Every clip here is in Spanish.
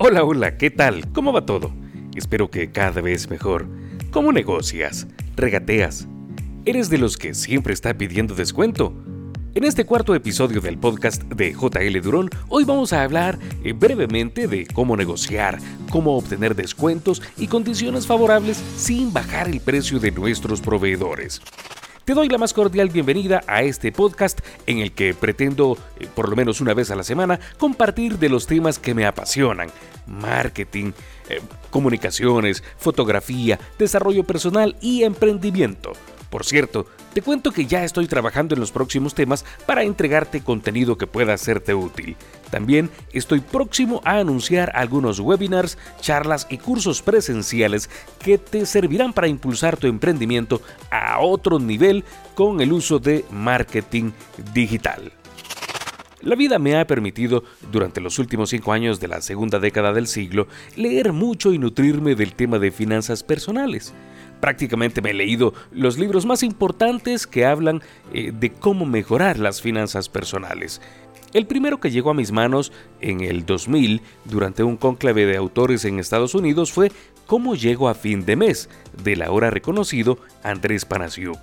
Hola, hola, ¿qué tal? ¿Cómo va todo? Espero que cada vez mejor. ¿Cómo negocias? ¿Regateas? ¿Eres de los que siempre está pidiendo descuento? En este cuarto episodio del podcast de JL Durón, hoy vamos a hablar eh, brevemente de cómo negociar, cómo obtener descuentos y condiciones favorables sin bajar el precio de nuestros proveedores. Te doy la más cordial bienvenida a este podcast en el que pretendo, eh, por lo menos una vez a la semana, compartir de los temas que me apasionan. Marketing, eh, comunicaciones, fotografía, desarrollo personal y emprendimiento. Por cierto, te cuento que ya estoy trabajando en los próximos temas para entregarte contenido que pueda serte útil. También estoy próximo a anunciar algunos webinars, charlas y cursos presenciales que te servirán para impulsar tu emprendimiento a otro nivel con el uso de marketing digital. La vida me ha permitido, durante los últimos cinco años de la segunda década del siglo, leer mucho y nutrirme del tema de finanzas personales. Prácticamente me he leído los libros más importantes que hablan eh, de cómo mejorar las finanzas personales. El primero que llegó a mis manos en el 2000 durante un cónclave de autores en Estados Unidos fue Cómo llego a fin de mes, del ahora reconocido Andrés Panasiuk.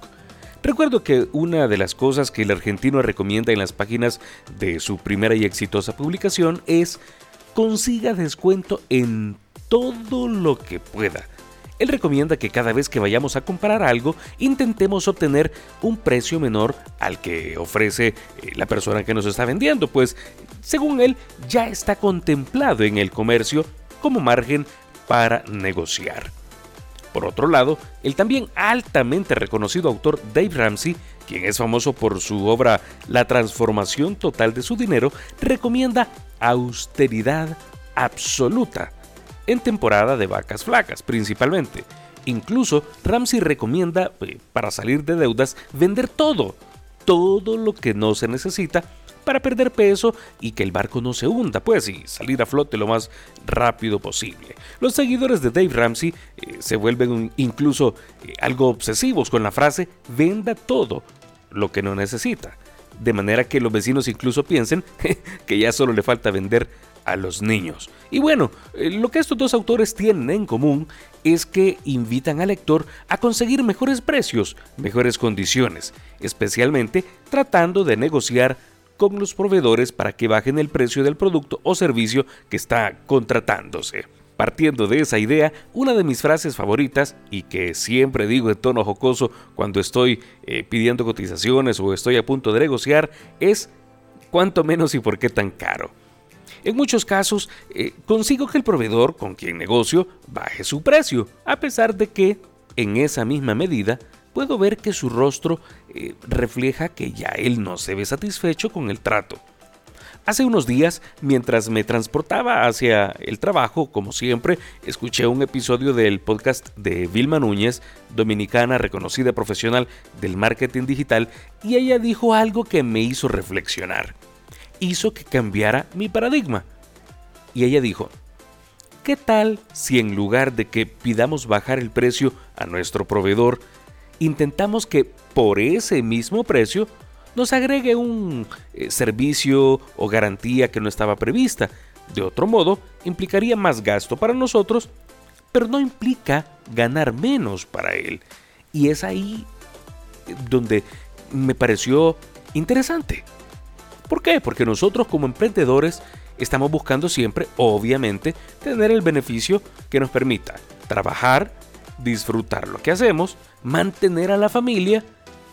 Recuerdo que una de las cosas que el argentino recomienda en las páginas de su primera y exitosa publicación es consiga descuento en todo lo que pueda él recomienda que cada vez que vayamos a comprar algo intentemos obtener un precio menor al que ofrece eh, la persona que nos está vendiendo, pues según él ya está contemplado en el comercio como margen para negociar. Por otro lado, el también altamente reconocido autor Dave Ramsey, quien es famoso por su obra La transformación total de su dinero, recomienda austeridad absoluta en temporada de vacas flacas principalmente. Incluso Ramsey recomienda, eh, para salir de deudas, vender todo, todo lo que no se necesita para perder peso y que el barco no se hunda, pues, y salir a flote lo más rápido posible. Los seguidores de Dave Ramsey eh, se vuelven incluso eh, algo obsesivos con la frase venda todo lo que no necesita, de manera que los vecinos incluso piensen que ya solo le falta vender a los niños. Y bueno, eh, lo que estos dos autores tienen en común es que invitan al lector a conseguir mejores precios, mejores condiciones, especialmente tratando de negociar con los proveedores para que bajen el precio del producto o servicio que está contratándose. Partiendo de esa idea, una de mis frases favoritas, y que siempre digo en tono jocoso cuando estoy eh, pidiendo cotizaciones o estoy a punto de negociar, es ¿cuánto menos y por qué tan caro? En muchos casos, eh, consigo que el proveedor con quien negocio baje su precio, a pesar de que, en esa misma medida, puedo ver que su rostro eh, refleja que ya él no se ve satisfecho con el trato. Hace unos días, mientras me transportaba hacia el trabajo, como siempre, escuché un episodio del podcast de Vilma Núñez, dominicana reconocida profesional del marketing digital, y ella dijo algo que me hizo reflexionar hizo que cambiara mi paradigma. Y ella dijo, ¿qué tal si en lugar de que pidamos bajar el precio a nuestro proveedor, intentamos que por ese mismo precio nos agregue un eh, servicio o garantía que no estaba prevista? De otro modo, implicaría más gasto para nosotros, pero no implica ganar menos para él. Y es ahí eh, donde me pareció interesante. ¿Por qué? Porque nosotros como emprendedores estamos buscando siempre, obviamente, tener el beneficio que nos permita trabajar, disfrutar lo que hacemos, mantener a la familia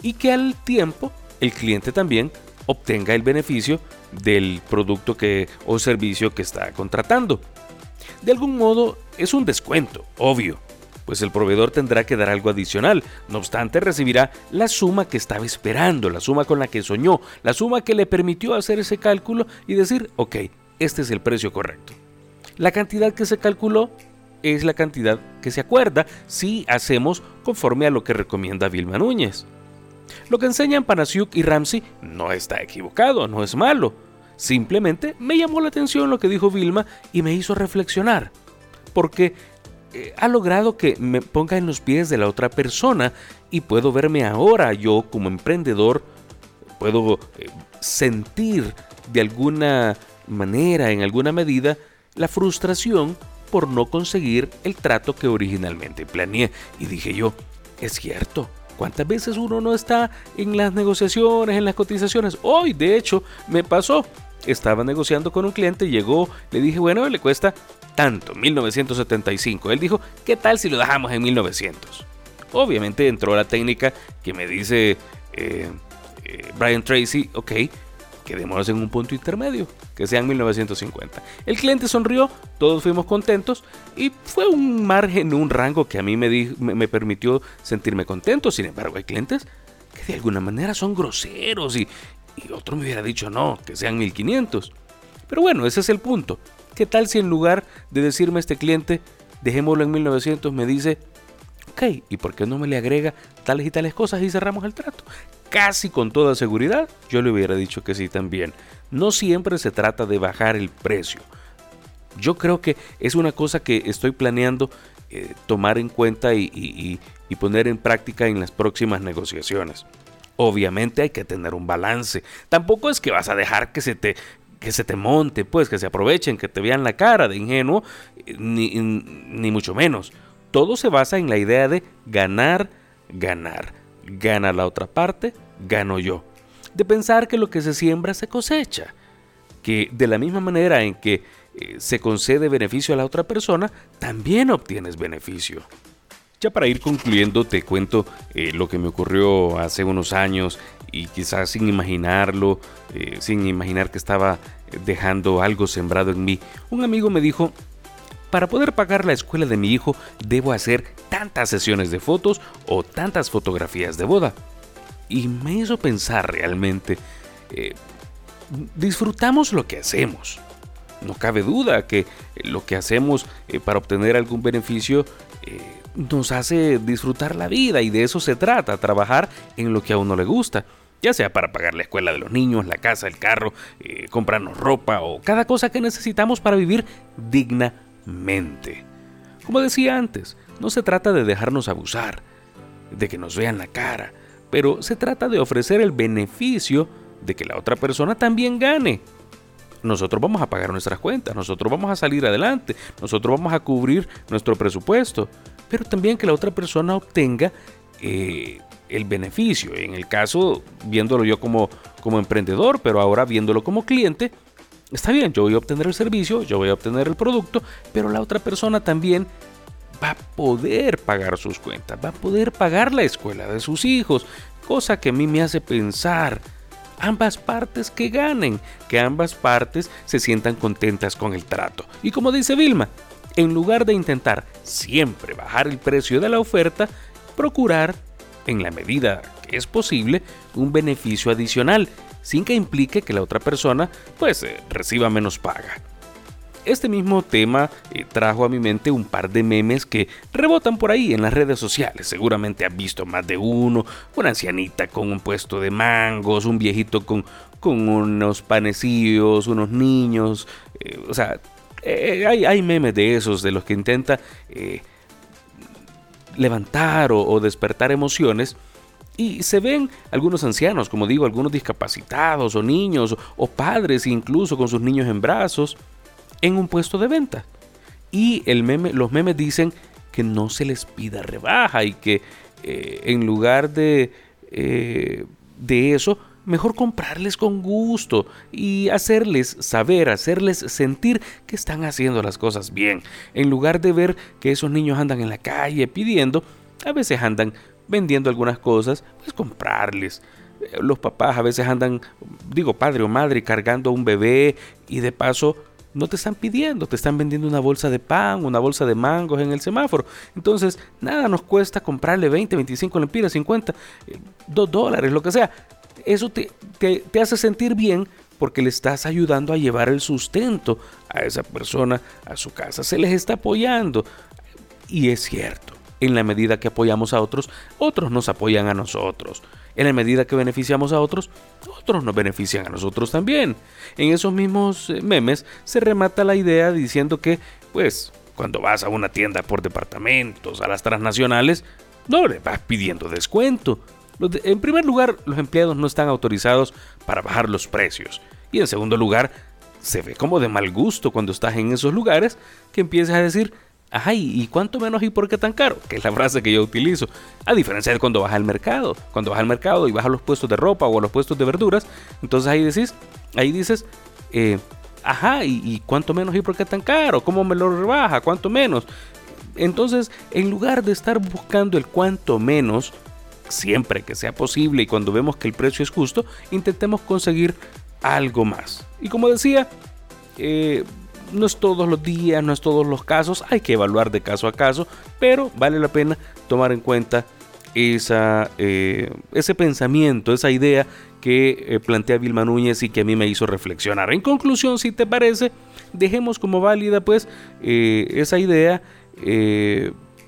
y que al tiempo el cliente también obtenga el beneficio del producto que, o servicio que está contratando. De algún modo es un descuento, obvio, pues el proveedor tendrá que dar algo adicional. No obstante, recibirá la suma que estaba esperando, la suma con la que soñó, la suma que le permitió hacer ese cálculo y decir, ok, este es el precio correcto. La cantidad que se calculó es la cantidad que se acuerda si hacemos conforme a lo que recomienda Vilma Núñez. Lo que enseñan Panasiuk y Ramsey no está equivocado, no es malo. Simplemente me llamó la atención lo que dijo Vilma y me hizo reflexionar. Porque eh, ha logrado que me ponga en los pies de la otra persona y puedo verme ahora yo como emprendedor, puedo eh, sentir de alguna manera, en alguna medida, la frustración por no conseguir el trato que originalmente planeé. Y dije yo, es cierto, ¿cuántas veces uno no está en las negociaciones, en las cotizaciones? Hoy, de hecho, me pasó. Estaba negociando con un cliente, llegó, le dije, bueno, le cuesta tanto, 1975. Él dijo, ¿qué tal si lo dejamos en 1900? Obviamente entró la técnica que me dice eh, eh, Brian Tracy, ok, quedémonos en un punto intermedio, que sean 1950. El cliente sonrió, todos fuimos contentos y fue un margen, un rango que a mí me, me, permitió sentirme contento. Sin embargo, hay clientes que de alguna manera son groseros y, y otro me hubiera dicho no, que sean 1500. Pero bueno, ese es el punto. ¿Qué tal si en lugar de decirme este cliente, dejémoslo en 1900, me dice, ok, ¿y por qué no me le agrega tales y tales cosas y cerramos el trato? Casi con toda seguridad, yo le hubiera dicho que sí también. No siempre se trata de bajar el precio. Yo creo que es una cosa que estoy planeando eh, tomar en cuenta y, y poner en práctica en las próximas negociaciones. Obviamente hay que tener un balance. Tampoco es que vas a dejar que se te que se te monte, pues, que se aprovechen, que te vean la cara de ingenuo, ni, ni mucho menos. Todo se basa en la idea de ganar, ganar. Gana la otra parte, gano yo. De pensar que lo que se siembra se cosecha. Que de la misma manera en que eh, se concede beneficio a la otra persona, también obtienes beneficio. Ya para ir concluyendo, te cuento eh, lo que me ocurrió hace unos años y quizás sin imaginarlo, eh, sin imaginar que estaba dejando algo sembrado en mí. Un amigo me dijo, para poder pagar la escuela de mi hijo debo hacer tantas sesiones de fotos o tantas fotografías de boda. Y me hizo pensar realmente, eh, disfrutamos lo que hacemos. No cabe duda que lo que hacemos para obtener algún beneficio nos hace disfrutar la vida y de eso se trata, trabajar en lo que a uno le gusta, ya sea para pagar la escuela de los niños, la casa, el carro, eh, comprarnos ropa o cada cosa que necesitamos para vivir dignamente. Como decía antes, no se trata de dejarnos abusar, de que nos vean la cara, pero se trata de ofrecer el beneficio de que la otra persona también gane. Nosotros vamos a pagar nuestras cuentas, nosotros vamos a salir adelante, nosotros vamos a cubrir nuestro presupuesto, pero también que la otra persona obtenga eh, el beneficio. En el caso, viéndolo yo como, como emprendedor, pero ahora viéndolo como cliente, está bien, yo voy a obtener el servicio, yo voy a obtener el producto, pero la otra persona también va a poder pagar sus cuentas, va a poder pagar la escuela de sus hijos, cosa que a mí me hace pensar ambas partes que ganen, que ambas partes se sientan contentas con el trato. Y como dice Vilma, en lugar de intentar siempre bajar el precio de la oferta, procurar, en la medida que es posible, un beneficio adicional, sin que implique que la otra persona pues eh, reciba menos paga. Este mismo tema eh, trajo a mi mente un par de memes que rebotan por ahí en las redes sociales. Seguramente has visto más de uno. Una ancianita con un puesto de mangos, un viejito con, con unos panecillos, unos niños. Eh, o sea, eh, hay, memes de esos, de los que intenta eh, levantar o, despertar emociones. Y se ven algunos ancianos, como digo, algunos discapacitados o niños o padres incluso con sus niños en brazos en un puesto de venta. Y los memes dicen que no se les pida rebaja y que eh, en lugar de, de eso mejor comprarles con gusto y hacerles saber, hacerles sentir que están haciendo las cosas bien. En lugar de ver que esos niños andan en la calle pidiendo, a veces andan vendiendo algunas cosas, pues comprarles. Los papás a veces andan, digo padre o madre, cargando a un bebé y de paso no te están pidiendo, te están vendiendo una bolsa de pan, una bolsa de mangos en el semáforo. Entonces, nada nos cuesta comprarle 20, 25 lempiras, 50, 2 dólares, lo que sea eso te, te, hace sentir bien porque le estás ayudando a llevar el sustento a esa persona a su casa. Se les está apoyando. Y es cierto, en la medida que apoyamos a otros, otros nos apoyan a nosotros. En la medida que beneficiamos a otros, otros nos benefician a nosotros también. En esos mismos eh, memes se remata la idea diciendo que, pues, cuando vas a una tienda por departamentos, a las transnacionales, no le vas pidiendo descuento, en primer lugar, los empleados no están autorizados para bajar los precios. Y en segundo lugar, se ve como de mal gusto cuando estás en esos lugares que empiezas a decir, ay, ¿y cuánto menos y por qué tan caro? Que es la frase que yo utilizo. A diferencia de cuando vas al mercado. Cuando vas al mercado y vas a los puestos de ropa o a los puestos de verduras, entonces ahí decís, ahí dices, eh, ajá, ¿y, cuánto menos y por qué tan caro? ¿Cómo me lo rebaja? ¿Cuánto menos? Entonces, en lugar de estar buscando el cuánto menos, siempre que sea posible y cuando vemos que el precio es justo, intentemos conseguir algo más. Y como decía, eh, no es todos los días, no es todos los casos, hay que evaluar de caso a caso, pero vale la pena tomar en cuenta esa, eh, ese pensamiento, esa idea que eh, plantea Vilma Núñez y que a mí me hizo reflexionar. En conclusión, si te parece, dejemos como válida pues esa idea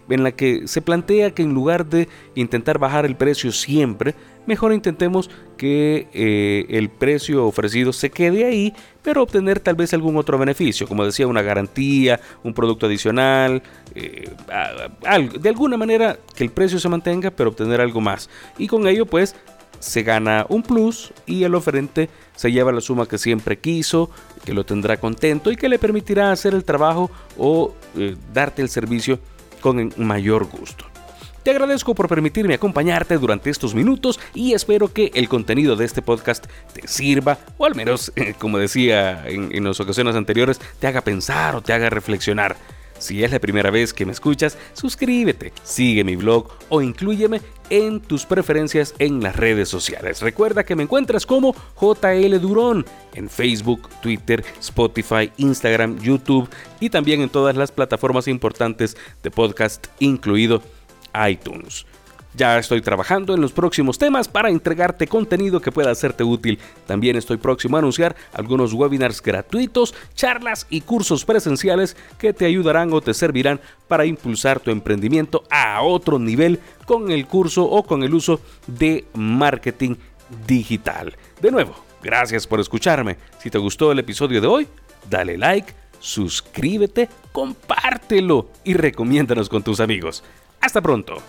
en la que se plantea que en lugar de intentar bajar el precio siempre, mejor intentemos que eh, el precio ofrecido se quede ahí, pero obtener tal vez algún otro beneficio, como decía, una garantía, un producto adicional, eh, de alguna manera que el precio se mantenga, pero obtener algo más. Y con ello, pues, se gana un plus y el oferente se lleva la suma que siempre quiso, que lo tendrá contento y que le permitirá hacer el trabajo o eh, darte el servicio con mayor gusto. Te agradezco por permitirme acompañarte durante estos minutos y espero que el contenido de este podcast te sirva, o al menos, como decía en, en las ocasiones anteriores, te haga pensar o te haga reflexionar. Si es la primera vez que me escuchas, suscríbete, sigue mi blog o inclúyeme en tus preferencias en las redes sociales. Recuerda que me encuentras como JL Durón en Facebook, Twitter, Spotify, Instagram, YouTube y también en todas las plataformas importantes de podcast, incluido iTunes. Ya estoy trabajando en los próximos temas para entregarte contenido que pueda hacerte útil. También estoy próximo a anunciar algunos webinars gratuitos, charlas y cursos presenciales que te ayudarán o te servirán para impulsar tu emprendimiento a otro nivel con el curso o con el uso de marketing digital. De nuevo, gracias por escucharme. Si te gustó el episodio de hoy, dale like, suscríbete, compártelo y recomiéndanos con tus amigos. Hasta pronto.